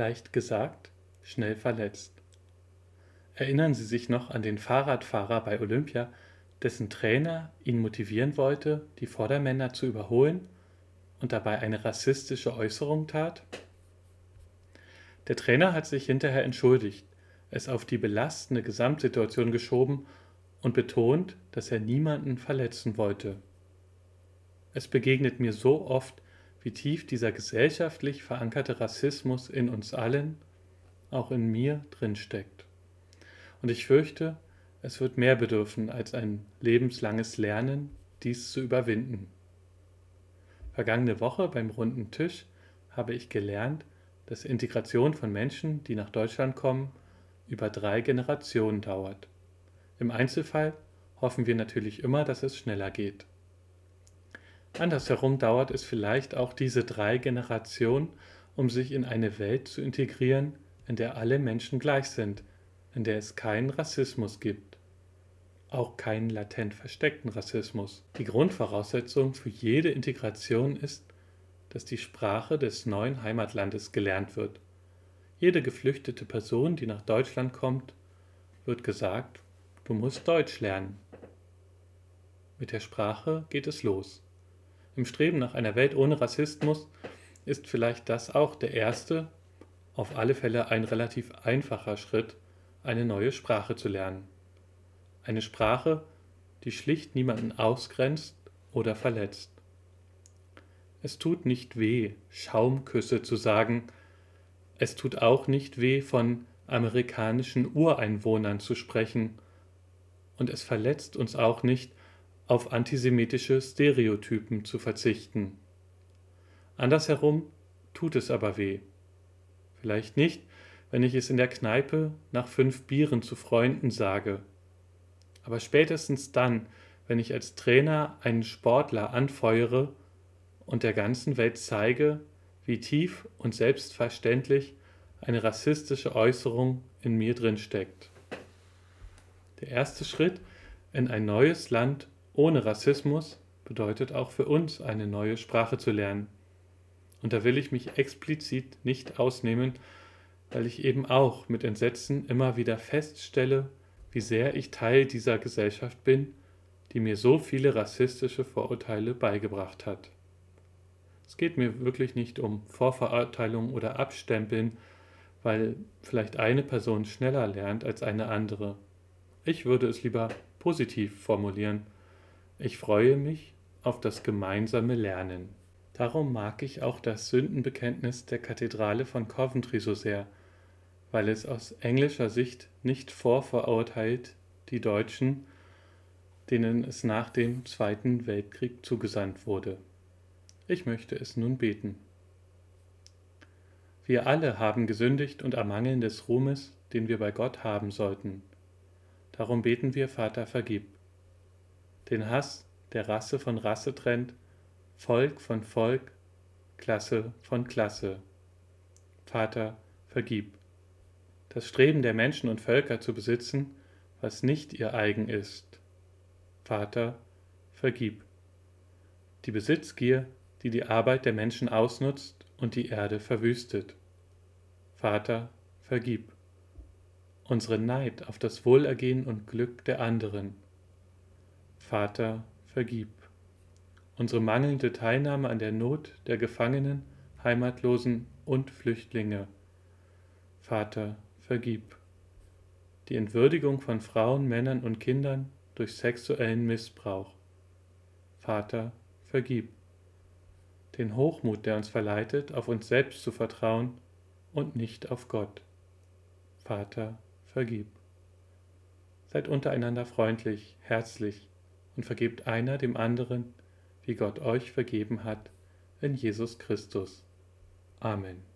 Leicht gesagt, schnell verletzt. Erinnern Sie sich noch an den Fahrradfahrer bei Olympia, dessen Trainer ihn motivieren wollte, die Vordermänner zu überholen und dabei eine rassistische Äußerung tat? Der Trainer hat sich hinterher entschuldigt, es auf die belastende Gesamtsituation geschoben und betont, dass er niemanden verletzen wollte. Es begegnet mir so oft, wie tief dieser gesellschaftlich verankerte Rassismus in uns allen, auch in mir, drinsteckt. Und ich fürchte, es wird mehr bedürfen als ein lebenslanges Lernen, dies zu überwinden. Vergangene Woche beim runden Tisch habe ich gelernt, dass Integration von Menschen, die nach Deutschland kommen, über drei Generationen dauert. Im Einzelfall hoffen wir natürlich immer, dass es schneller geht. Andersherum dauert es vielleicht auch diese drei Generationen, um sich in eine Welt zu integrieren, in der alle Menschen gleich sind, in der es keinen Rassismus gibt. Auch keinen latent versteckten Rassismus. Die Grundvoraussetzung für jede Integration ist, dass die Sprache des neuen Heimatlandes gelernt wird. Jede geflüchtete Person, die nach Deutschland kommt, wird gesagt, du musst Deutsch lernen. Mit der Sprache geht es los. Im Streben nach einer Welt ohne Rassismus ist vielleicht das auch der erste, auf alle Fälle ein relativ einfacher Schritt, eine neue Sprache zu lernen. Eine Sprache, die schlicht niemanden ausgrenzt oder verletzt. Es tut nicht weh, Schaumküsse zu sagen, es tut auch nicht weh, von amerikanischen Ureinwohnern zu sprechen, und es verletzt uns auch nicht, auf antisemitische Stereotypen zu verzichten. Andersherum tut es aber weh. Vielleicht nicht, wenn ich es in der Kneipe nach fünf Bieren zu Freunden sage. Aber spätestens dann, wenn ich als Trainer einen Sportler anfeuere und der ganzen Welt zeige, wie tief und selbstverständlich eine rassistische Äußerung in mir drin steckt. Der erste Schritt in ein neues Land ohne Rassismus bedeutet auch für uns eine neue Sprache zu lernen. Und da will ich mich explizit nicht ausnehmen, weil ich eben auch mit Entsetzen immer wieder feststelle, wie sehr ich Teil dieser Gesellschaft bin, die mir so viele rassistische Vorurteile beigebracht hat. Es geht mir wirklich nicht um Vorverurteilung oder Abstempeln, weil vielleicht eine Person schneller lernt als eine andere. Ich würde es lieber positiv formulieren ich freue mich auf das gemeinsame Lernen. Darum mag ich auch das Sündenbekenntnis der Kathedrale von Coventry so sehr, weil es aus englischer Sicht nicht vorverurteilt die Deutschen, denen es nach dem Zweiten Weltkrieg zugesandt wurde. Ich möchte es nun beten. Wir alle haben gesündigt und ermangeln des Ruhmes, den wir bei Gott haben sollten. Darum beten wir, Vater, vergib den Hass, der Rasse von Rasse trennt, Volk von Volk, Klasse von Klasse. Vater, vergib. Das Streben der Menschen und Völker zu besitzen, was nicht ihr eigen ist. Vater, vergib. Die Besitzgier, die die Arbeit der Menschen ausnutzt und die Erde verwüstet. Vater, vergib. Unsere Neid auf das Wohlergehen und Glück der anderen Vater, vergib. Unsere mangelnde Teilnahme an der Not der Gefangenen, Heimatlosen und Flüchtlinge. Vater, vergib. Die Entwürdigung von Frauen, Männern und Kindern durch sexuellen Missbrauch. Vater, vergib. Den Hochmut, der uns verleitet, auf uns selbst zu vertrauen und nicht auf Gott. Vater, vergib. Seid untereinander freundlich, herzlich, und vergebt einer dem anderen, wie Gott euch vergeben hat, in Jesus Christus. Amen.